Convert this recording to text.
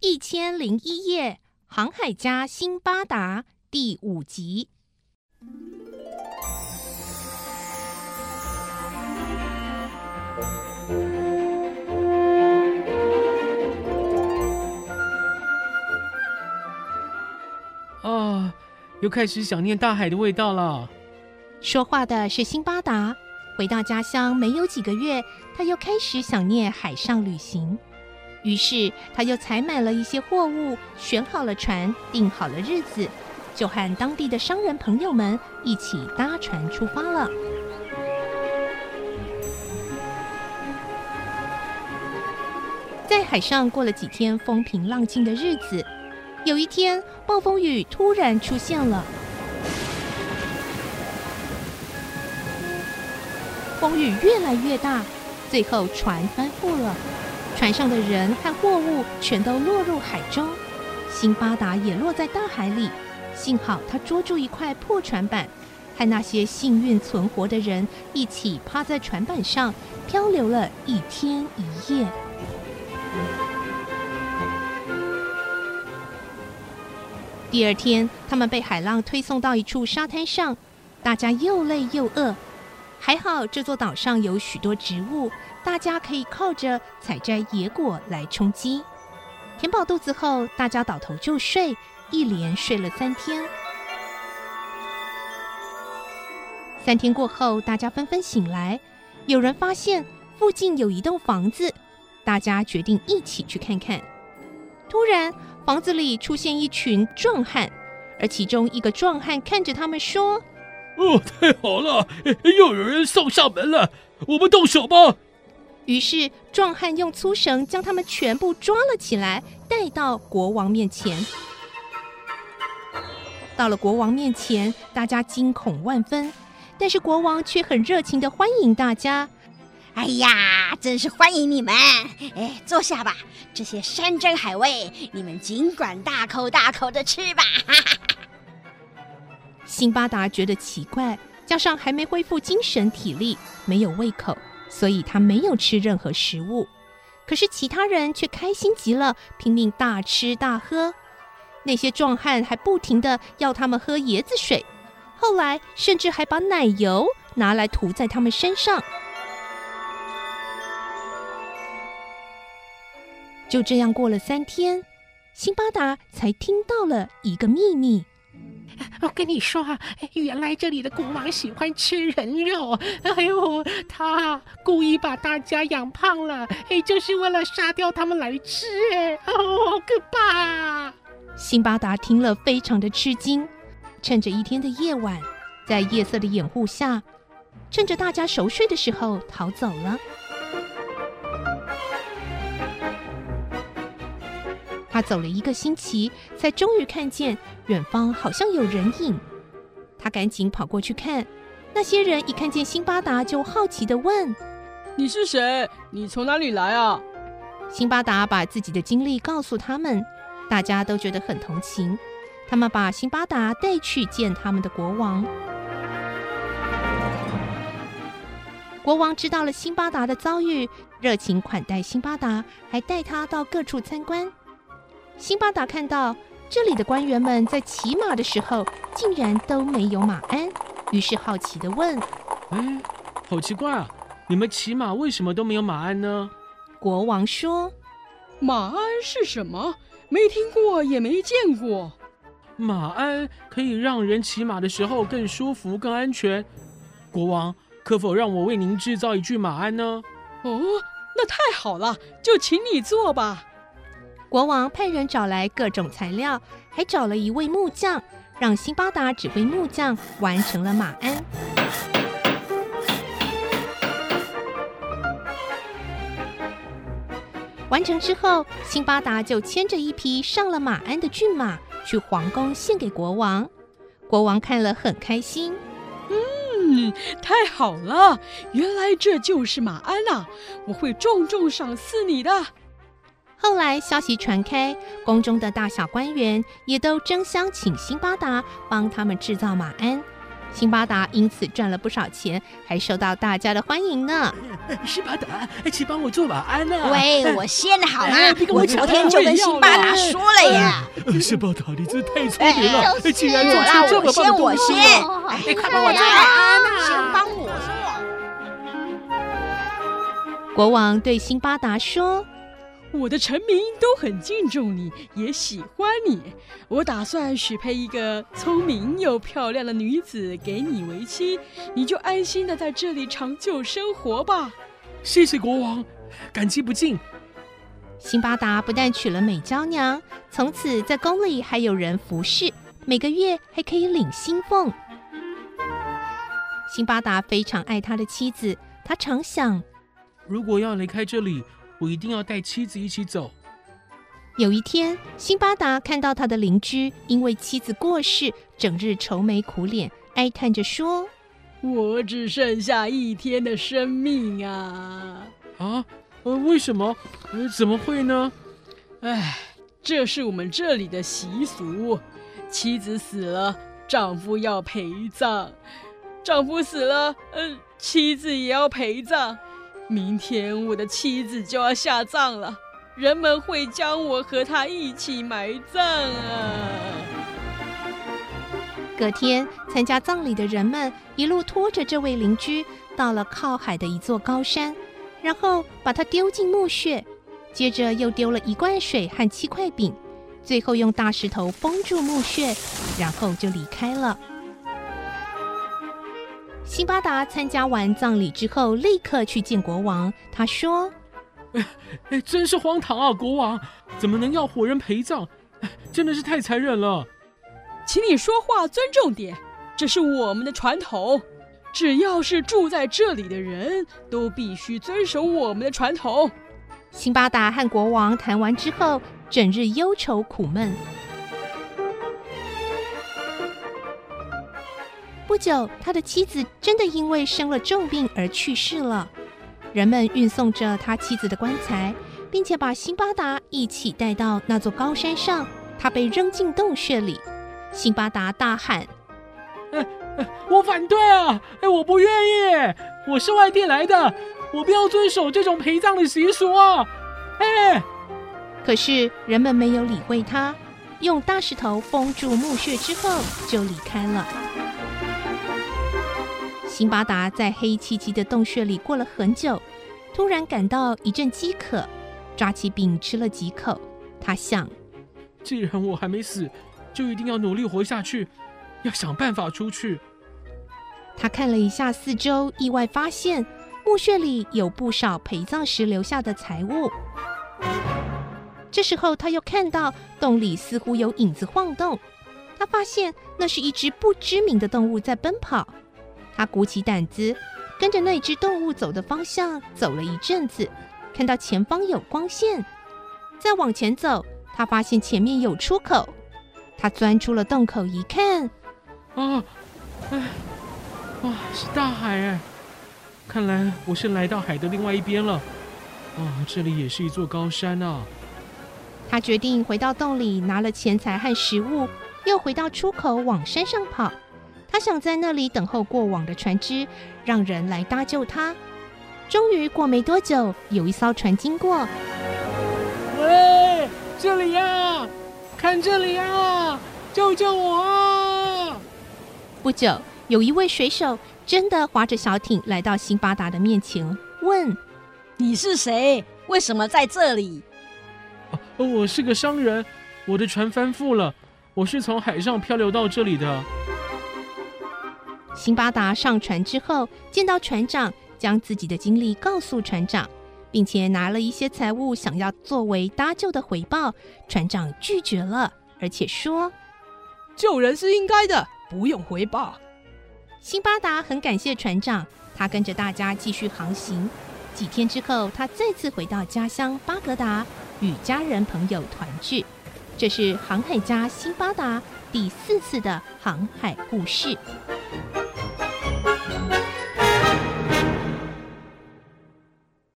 一千零一夜，航海家辛巴达第五集。啊，又开始想念大海的味道了。说话的是辛巴达。回到家乡没有几个月，他又开始想念海上旅行。于是，他又采买了一些货物，选好了船，定好了日子，就和当地的商人朋友们一起搭船出发了。在海上过了几天风平浪静的日子，有一天暴风雨突然出现了。风雨越来越大，最后船翻覆了，船上的人和货物全都落入海中，辛巴达也落在大海里。幸好他捉住一块破船板，和那些幸运存活的人一起趴在船板上漂流了一天一夜。第二天，他们被海浪推送到一处沙滩上，大家又累又饿。还好，这座岛上有许多植物，大家可以靠着采摘野果来充饥。填饱肚子后，大家倒头就睡，一连睡了三天。三天过后，大家纷纷醒来，有人发现附近有一栋房子，大家决定一起去看看。突然，房子里出现一群壮汉，而其中一个壮汉看着他们说。哦，太好了，又有人送上门了，我们动手吧。于是壮汉用粗绳将他们全部抓了起来，带到国王面前。到了国王面前，大家惊恐万分，但是国王却很热情的欢迎大家。哎呀，真是欢迎你们！哎，坐下吧，这些山珍海味，你们尽管大口大口的吃吧。辛巴达觉得奇怪，加上还没恢复精神体力，没有胃口，所以他没有吃任何食物。可是其他人却开心极了，拼命大吃大喝。那些壮汉还不停的要他们喝椰子水，后来甚至还把奶油拿来涂在他们身上。就这样过了三天，辛巴达才听到了一个秘密。我跟你说啊，原来这里的国王喜欢吃人肉，哎呦，他故意把大家养胖了，哎，就是为了杀掉他们来吃，哎，哦，好可怕！辛巴达听了非常的吃惊，趁着一天的夜晚，在夜色的掩护下，趁着大家熟睡的时候逃走了。他走了一个星期，才终于看见远方好像有人影。他赶紧跑过去看，那些人一看见辛巴达，就好奇的问：“你是谁？你从哪里来啊？”辛巴达把自己的经历告诉他们，大家都觉得很同情。他们把辛巴达带去见他们的国王。国王知道了辛巴达的遭遇，热情款待辛巴达，还带他到各处参观。辛巴达看到这里的官员们在骑马的时候，竟然都没有马鞍，于是好奇的问：“哎，好奇怪啊！你们骑马为什么都没有马鞍呢？”国王说：“马鞍是什么？没听过，也没见过。马鞍可以让人骑马的时候更舒服、更安全。国王，可否让我为您制造一具马鞍呢？”哦，那太好了，就请你做吧。国王派人找来各种材料，还找了一位木匠，让辛巴达指挥木匠完成了马鞍。完成之后，辛巴达就牵着一匹上了马鞍的骏马去皇宫献给国王。国王看了很开心，嗯，太好了，原来这就是马鞍啊！我会重重赏赐你的。后来消息传开，宫中的大小官员也都争相请辛巴达帮他们制造马鞍。辛巴达因此赚了不少钱，还受到大家的欢迎呢。辛巴达，请帮我做马鞍啊！喂，我先好吗哎别？跟我昨天就跟辛巴达说了呀。辛巴达，你真的太聪明了！哎竟然，做出这我先，么棒的东我先西！。哎，快帮我做马鞍啊先帮我做。国王对辛巴达说我的臣民都很敬重你，也喜欢你。我打算许配一个聪明又漂亮的女子给你为妻，你就安心的在这里长久生活吧。谢谢国王，感激不尽。：“辛巴达不但娶了美娇娘，从此在宫里还有人服侍，每个月还可以领薪俸。”辛巴达非常爱他的妻子，他常想，如果要离开这里，我一定要带妻子一起走。有一天，辛巴达看到他的邻居因为妻子过世，整日愁眉苦脸，哀叹着说我只剩下一天的生命啊！啊，呃，为什么？呃，怎么会呢？唉，这是我们这里的习俗，妻子死了，丈夫要陪葬；丈夫死了，嗯、妻子也要陪葬。明天我的妻子就要下葬了，人们会将我和她一起埋葬啊！：“隔天，参加葬礼的人们一路拖着这位邻居到了靠海的一座高山，然后把他丢进墓穴，接着又丢了一罐水和七块饼，最后用大石头封住墓穴，然后就离开了。辛巴达参加完葬礼之后，立刻去见国王。他说哎，真是荒唐啊！国王怎么能要活人陪葬？哎真的是太残忍了。请你说话尊重点，这是我们的传统。只要是住在这里的人，都必须遵守我们的传统。：“辛巴达和国王谈完之后，整日忧愁苦闷。”不久，他的妻子真的因为生了重病而去世了。人们运送着他妻子的棺材，并且把辛巴达一起带到那座高山上。他被扔进洞穴里。辛巴达大喊我反对啊！哎，我不愿意，我是外地来的，我不要遵守这种陪葬的习俗啊！哎，：“可是人们没有理会他，用大石头封住墓穴之后就离开了。”辛巴达在黑漆漆的洞穴里过了很久，突然感到一阵饥渴，抓起饼吃了几口。他想，既然我还没死，就一定要努力活下去，要想办法出去。他看了一下四周，意外发现墓穴里有不少陪葬时留下的财物。这时候，他又看到洞里似乎有影子晃动，他发现那是一只不知名的动物在奔跑。他鼓起胆子，跟着那只动物走的方向走了一阵子，看到前方有光线，再往前走，他发现前面有出口。他钻出了洞口一看，啊，哎，哇，是大海哎！看来我是来到海的另外一边了。啊，这里也是一座高山啊！他决定回到洞里拿了钱财和食物，又回到出口往山上跑。他想在那里等候过往的船只，让人来搭救他。终于过没多久，有一艘船经过，喂，这里呀、看这里呀、救救我啊！不久，有一位水手真的划着小艇来到辛巴达的面前，问你是谁？为什么在这里？啊我是个商人，我的船翻覆了，我是从海上漂流到这里的。辛巴达上船之后，见到船长，将自己的经历告诉船长，并且拿了一些财物，想要作为搭救的回报。船长拒绝了，而且说。救人是应该的，不用回报。辛巴达很感谢船长，他跟着大家继续航行。几天之后，他再次回到家乡巴格达，与家人朋友团聚。这是航海家辛巴达第四次的航海故事。